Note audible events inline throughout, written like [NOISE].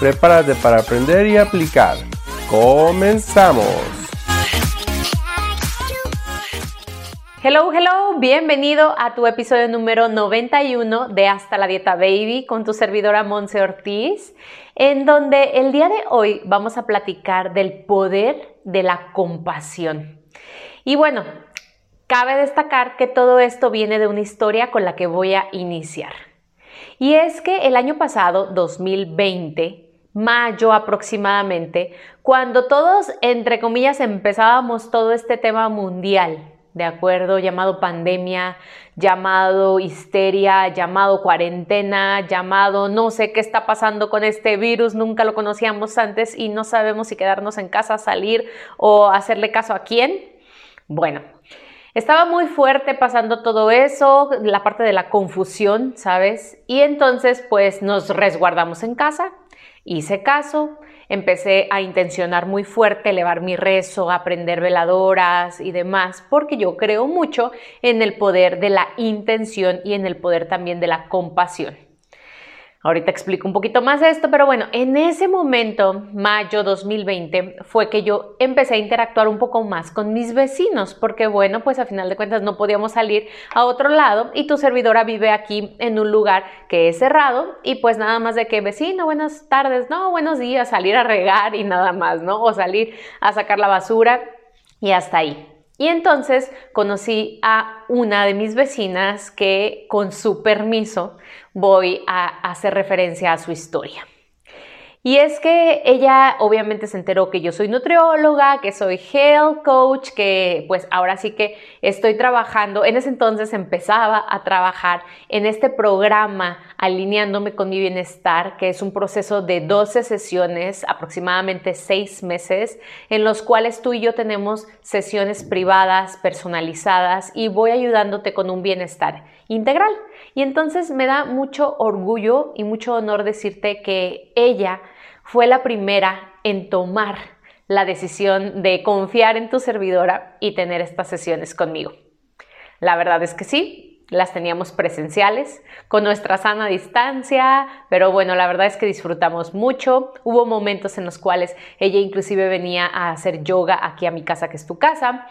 Prepárate para aprender y aplicar. ¡Comenzamos! Hello, hello, bienvenido a tu episodio número 91 de Hasta la Dieta Baby con tu servidora Monse Ortiz, en donde el día de hoy vamos a platicar del poder de la compasión. Y bueno, Cabe destacar que todo esto viene de una historia con la que voy a iniciar. Y es que el año pasado, 2020, mayo aproximadamente, cuando todos, entre comillas, empezábamos todo este tema mundial, ¿de acuerdo? Llamado pandemia, llamado histeria, llamado cuarentena, llamado no sé qué está pasando con este virus, nunca lo conocíamos antes y no sabemos si quedarnos en casa, salir o hacerle caso a quién. Bueno, estaba muy fuerte pasando todo eso, la parte de la confusión, ¿sabes? Y entonces pues nos resguardamos en casa, hice caso, empecé a intencionar muy fuerte, elevar mi rezo, aprender veladoras y demás, porque yo creo mucho en el poder de la intención y en el poder también de la compasión. Ahorita explico un poquito más esto, pero bueno, en ese momento, mayo 2020, fue que yo empecé a interactuar un poco más con mis vecinos, porque bueno, pues a final de cuentas no podíamos salir a otro lado y tu servidora vive aquí en un lugar que es cerrado y pues nada más de que vecino, buenas tardes, no, buenos días, salir a regar y nada más, ¿no? O salir a sacar la basura y hasta ahí. Y entonces conocí a una de mis vecinas que con su permiso voy a hacer referencia a su historia. Y es que ella obviamente se enteró que yo soy nutrióloga, que soy health coach, que pues ahora sí que estoy trabajando. En ese entonces empezaba a trabajar en este programa alineándome con mi bienestar, que es un proceso de 12 sesiones, aproximadamente 6 meses, en los cuales tú y yo tenemos sesiones privadas, personalizadas y voy ayudándote con un bienestar integral. Y entonces me da mucho orgullo y mucho honor decirte que ella fue la primera en tomar la decisión de confiar en tu servidora y tener estas sesiones conmigo. La verdad es que sí, las teníamos presenciales, con nuestra sana distancia, pero bueno, la verdad es que disfrutamos mucho. Hubo momentos en los cuales ella inclusive venía a hacer yoga aquí a mi casa, que es tu casa,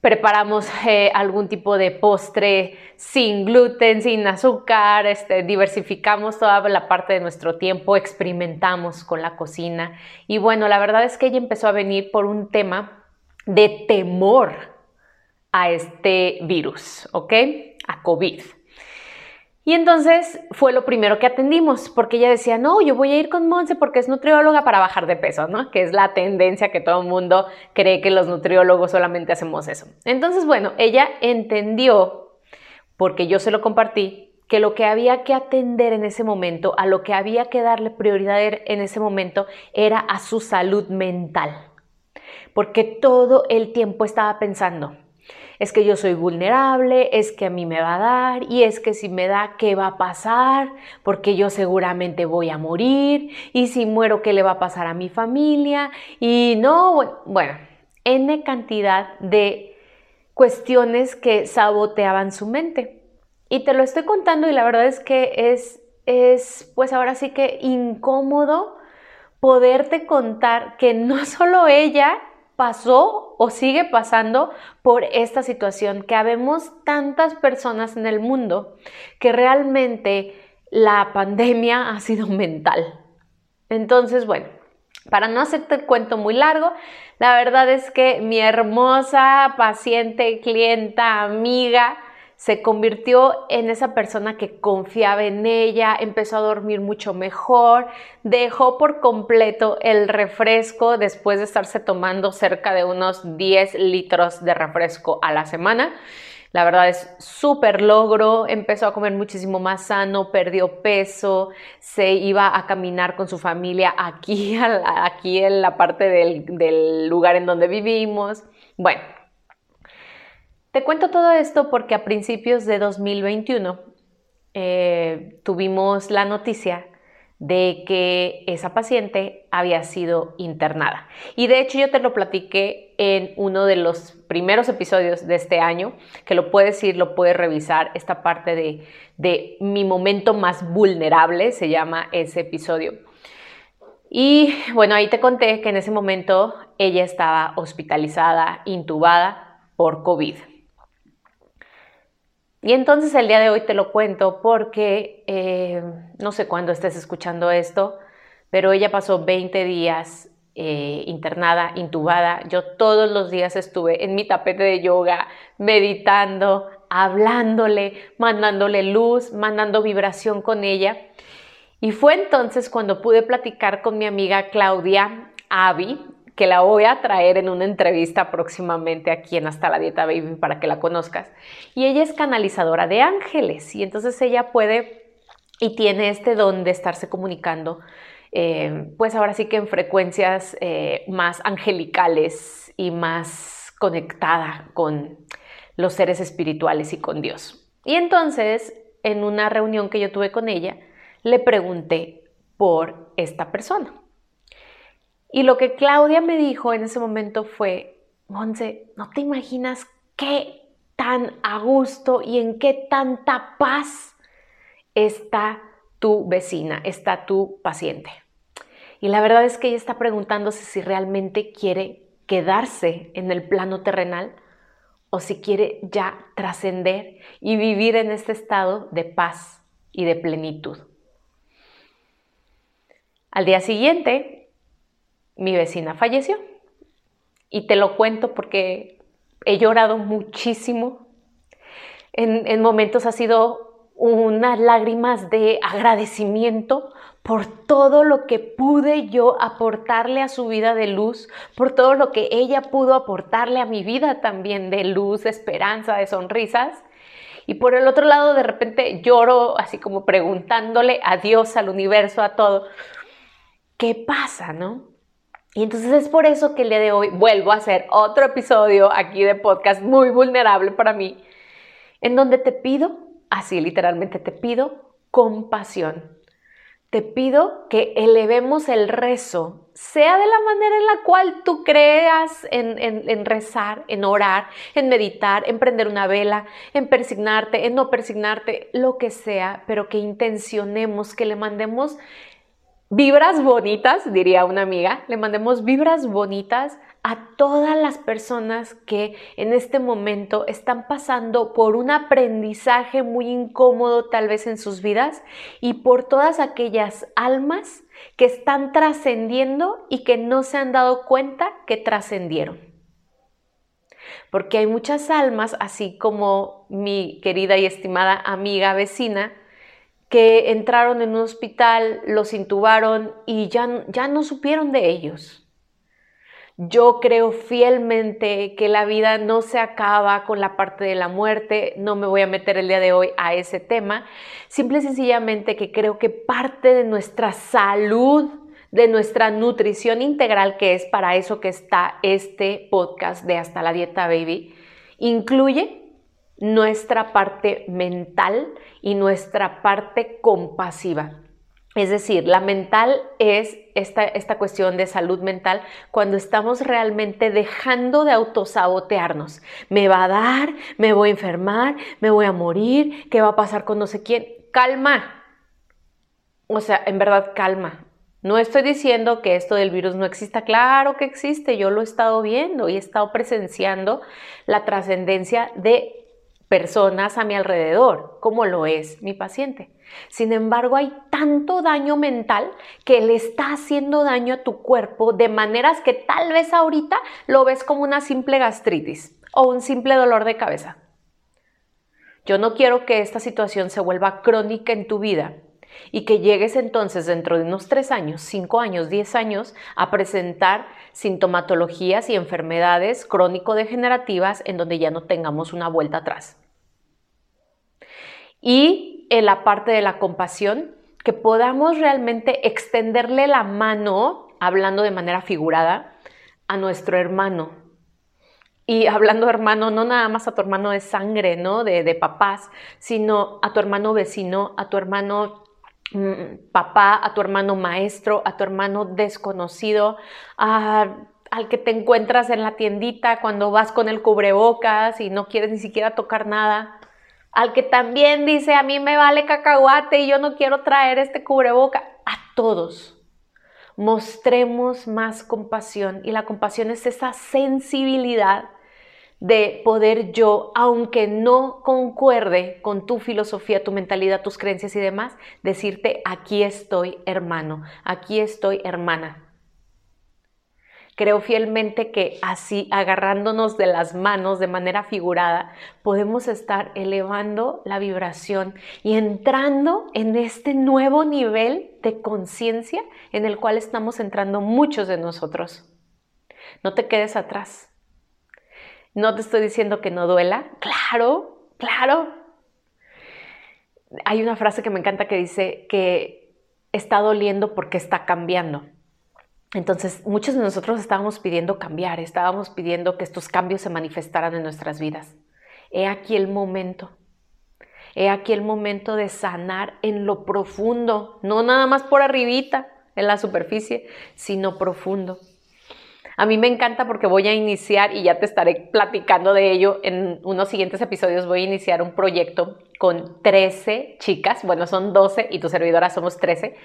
preparamos eh, algún tipo de postre sin gluten, sin azúcar, este, diversificamos toda la parte de nuestro tiempo, experimentamos con la cocina y bueno, la verdad es que ella empezó a venir por un tema de temor a este virus, ¿ok? A COVID. Y entonces fue lo primero que atendimos, porque ella decía, no, yo voy a ir con Monse porque es nutrióloga para bajar de peso, ¿no? Que es la tendencia que todo el mundo cree que los nutriólogos solamente hacemos eso. Entonces, bueno, ella entendió, porque yo se lo compartí, que lo que había que atender en ese momento, a lo que había que darle prioridad en ese momento, era a su salud mental. Porque todo el tiempo estaba pensando, es que yo soy vulnerable, es que a mí me va a dar y es que si me da, ¿qué va a pasar? Porque yo seguramente voy a morir y si muero, ¿qué le va a pasar a mi familia? Y no, bueno, n cantidad de cuestiones que saboteaban su mente. Y te lo estoy contando y la verdad es que es, es pues ahora sí que incómodo poderte contar que no [LAUGHS] solo ella pasó o sigue pasando por esta situación, que habemos tantas personas en el mundo que realmente la pandemia ha sido mental. Entonces, bueno, para no hacerte el cuento muy largo, la verdad es que mi hermosa paciente, clienta, amiga, se convirtió en esa persona que confiaba en ella, empezó a dormir mucho mejor, dejó por completo el refresco después de estarse tomando cerca de unos 10 litros de refresco a la semana. La verdad es súper logro, empezó a comer muchísimo más sano, perdió peso, se iba a caminar con su familia aquí, [LAUGHS] aquí en la parte del, del lugar en donde vivimos. Bueno, te cuento todo esto porque a principios de 2021 eh, tuvimos la noticia de que esa paciente había sido internada. Y de hecho yo te lo platiqué en uno de los primeros episodios de este año, que lo puedes ir, lo puedes revisar, esta parte de, de mi momento más vulnerable, se llama ese episodio. Y bueno, ahí te conté que en ese momento ella estaba hospitalizada, intubada por COVID. Y entonces el día de hoy te lo cuento porque eh, no sé cuándo estés escuchando esto, pero ella pasó 20 días eh, internada, intubada. Yo todos los días estuve en mi tapete de yoga, meditando, hablándole, mandándole luz, mandando vibración con ella. Y fue entonces cuando pude platicar con mi amiga Claudia Avi, que la voy a traer en una entrevista próximamente aquí en Hasta la Dieta Baby para que la conozcas. Y ella es canalizadora de ángeles y entonces ella puede y tiene este don de estarse comunicando, eh, pues ahora sí que en frecuencias eh, más angelicales y más conectada con los seres espirituales y con Dios. Y entonces, en una reunión que yo tuve con ella, le pregunté por esta persona. Y lo que Claudia me dijo en ese momento fue, Monse, no te imaginas qué tan a gusto y en qué tanta paz está tu vecina, está tu paciente. Y la verdad es que ella está preguntándose si realmente quiere quedarse en el plano terrenal o si quiere ya trascender y vivir en este estado de paz y de plenitud. Al día siguiente, mi vecina falleció. Y te lo cuento porque he llorado muchísimo. En, momentos ha sido unas lágrimas de agradecimiento por todo lo que pude yo aportarle a su vida de luz, por todo lo que ella pudo aportarle a mi vida también de luz, de esperanza, de sonrisas. Y por el otro lado, de repente lloro así como preguntándole a Dios, al universo, a todo, ¿qué pasa, no? Y entonces es por eso que el día de hoy vuelvo a hacer otro episodio aquí de podcast muy vulnerable para mí, en donde te pido, así literalmente te pido, compasión. Te pido que elevemos el rezo, sea de la manera en la cual tú creas en, en rezar, en orar, en meditar, en prender una vela, en persignarte, en no persignarte, lo que sea, pero que intencionemos, que le mandemos vibras bonitas, diría una amiga, le mandemos vibras bonitas a todas las personas que en este momento están pasando por un aprendizaje muy incómodo tal vez en sus vidas y por todas aquellas almas que están trascendiendo y que no se han dado cuenta que trascendieron. Porque hay muchas almas, así como mi querida y estimada amiga vecina, que entraron en un hospital, los intubaron y ya, ya no supieron de ellos. Yo creo fielmente que la vida no se acaba con la parte de la muerte, no me voy a meter el día de hoy a ese tema, simple y sencillamente que creo que parte de nuestra salud, de nuestra nutrición integral, que es para eso que está este podcast de Hasta la Dieta Baby, incluye nuestra parte mental y nuestra parte compasiva. Es decir, la mental es esta, esta, cuestión de salud mental cuando estamos realmente dejando de autosabotearnos. Me va a dar, me voy a enfermar, me voy a morir, ¿qué va a pasar con no sé quién? Calma. O sea, en verdad, calma. No estoy diciendo que esto del virus no exista, claro que existe, yo lo he estado viendo y he estado presenciando la trascendencia de personas a mi alrededor, como lo es mi paciente. Sin embargo, hay tanto daño mental que le está haciendo daño a tu cuerpo de maneras que tal vez ahorita lo ves como una simple gastritis o un simple dolor de cabeza. Yo no quiero que esta situación se vuelva crónica en tu vida y que llegues entonces dentro de unos tres años, cinco años, diez años a presentar sintomatologías y enfermedades crónico-degenerativas en donde ya no tengamos una vuelta atrás. Y en la parte de la compasión, que podamos realmente extenderle la mano, hablando de manera figurada, a nuestro hermano. Y hablando hermano, no nada más a tu hermano de sangre, ¿no? De, de papás, sino a tu hermano vecino, a tu hermano mm, papá, a tu hermano maestro, a tu hermano desconocido, al que te encuentras en la tiendita cuando vas con el cubrebocas y no quieres ni siquiera tocar nada al que también dice a mí me vale cacahuate y yo no quiero traer este cubreboca, a todos. Mostremos más compasión y la compasión es esa sensibilidad de poder yo, aunque no concuerde con tu filosofía, tu mentalidad, tus creencias y demás, decirte aquí estoy hermano, aquí estoy hermana. Creo fielmente que así, agarrándonos de las manos de manera figurada, podemos estar elevando la vibración y entrando en este nuevo nivel de conciencia en el cual estamos entrando muchos de nosotros. No te quedes atrás. No te estoy diciendo que no duela. Claro, claro. Hay una frase que me encanta que dice que está doliendo porque está cambiando. Entonces, muchos de nosotros estábamos pidiendo cambiar, estábamos pidiendo que estos cambios se manifestaran en nuestras vidas. He aquí el momento. He aquí el momento de sanar en lo profundo, no nada más por arribita, en la superficie, sino profundo. A mí me encanta porque voy a iniciar, y ya te estaré platicando de ello. En unos siguientes episodios, voy a iniciar un proyecto con 13 chicas, bueno, son 12 y tu servidora somos 13,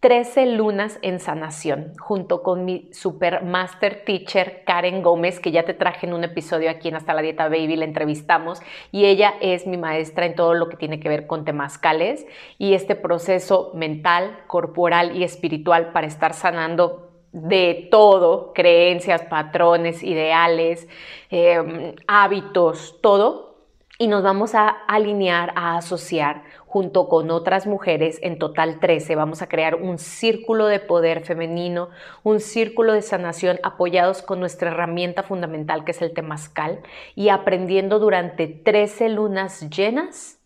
13 lunas en sanación, junto con mi super master teacher Karen Gómez, que ya te traje en un episodio aquí en Hasta la Dieta Baby, la entrevistamos, y ella es mi maestra en todo lo que tiene que ver con temazcales y este proceso mental, corporal y espiritual para estar sanando de todo, creencias, patrones, ideales, em, hábitos, todo, y nos vamos a alinear, a asociar junto con otras mujeres, en total 13, vamos a crear un círculo de poder femenino, un círculo de sanación apoyados con nuestra herramienta fundamental que es el temazcal y aprendiendo durante 13 lunas llenas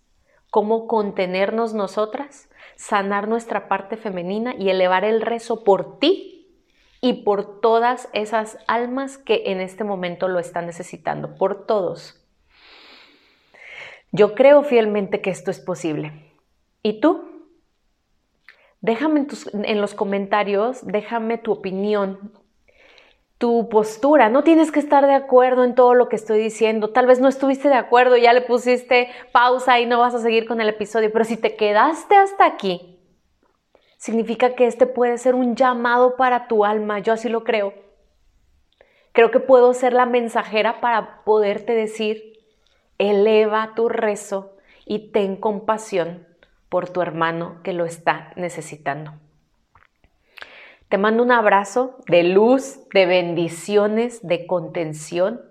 cómo contenernos nosotras, sanar nuestra parte femenina y elevar el rezo por ti y por todas esas almas que en este momento lo están necesitando, por todos. Yo creo fielmente que esto es posible. ¿Y tú? Déjame en, los comentarios, déjame tu opinión, tu postura. No tienes que estar de acuerdo en todo lo que estoy diciendo. Tal vez no estuviste de acuerdo, ya le pusiste pausa y no vas a seguir con el episodio, pero si te quedaste hasta aquí, significa que este puede ser un llamado para tu alma. Yo así lo creo. Creo que puedo ser la mensajera para poderte decir, eleva tu rezo y ten compasión por tu hermano que lo está necesitando. Te mando un abrazo de luz, de bendiciones, de contención.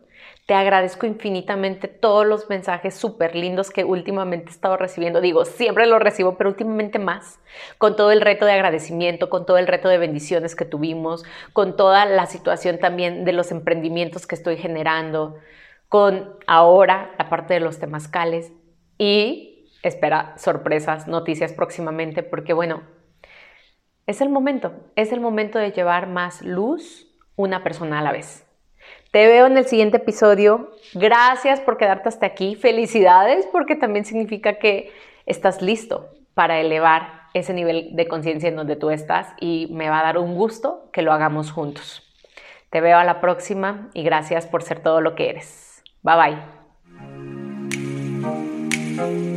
Te agradezco infinitamente todos los mensajes súper lindos que últimamente he estado recibiendo. Digo, siempre los recibo, pero últimamente más. Con todo el reto de agradecimiento, con todo el reto de bendiciones que tuvimos, con toda la situación también de los emprendimientos que estoy generando, con ahora la parte de los temazcales y espera sorpresas, noticias próximamente, porque bueno, es el momento, es el momento de llevar más luz una persona a la vez. Te veo en el siguiente episodio. Gracias por quedarte hasta aquí. Felicidades porque también significa que estás listo para elevar ese nivel de conciencia en donde tú estás y me va a dar un gusto que lo hagamos juntos. Te veo a la próxima y gracias por ser todo lo que eres. Bye bye.